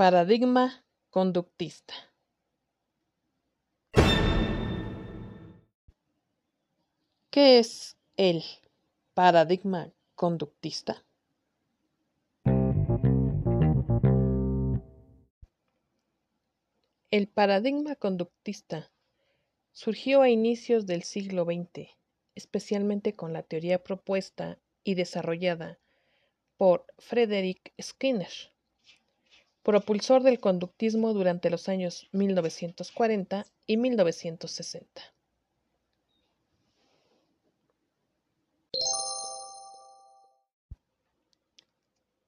Paradigma conductista. ¿Qué es el paradigma conductista? El paradigma conductista surgió a inicios del siglo XX, especialmente con la teoría propuesta y desarrollada por Frederick Skinner propulsor del conductismo durante los años 1940 y 1960.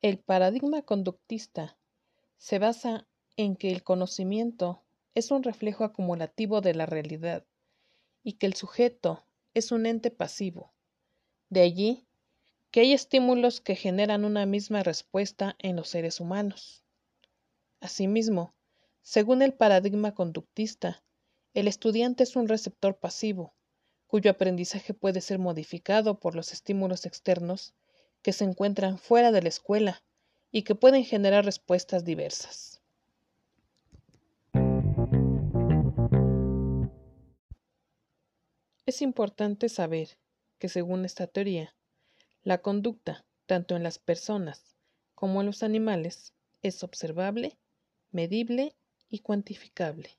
El paradigma conductista se basa en que el conocimiento es un reflejo acumulativo de la realidad y que el sujeto es un ente pasivo. De allí que hay estímulos que generan una misma respuesta en los seres humanos. Asimismo, según el paradigma conductista, el estudiante es un receptor pasivo, cuyo aprendizaje puede ser modificado por los estímulos externos que se encuentran fuera de la escuela y que pueden generar respuestas diversas. Es importante saber que según esta teoría, la conducta, tanto en las personas como en los animales, es observable medible y cuantificable.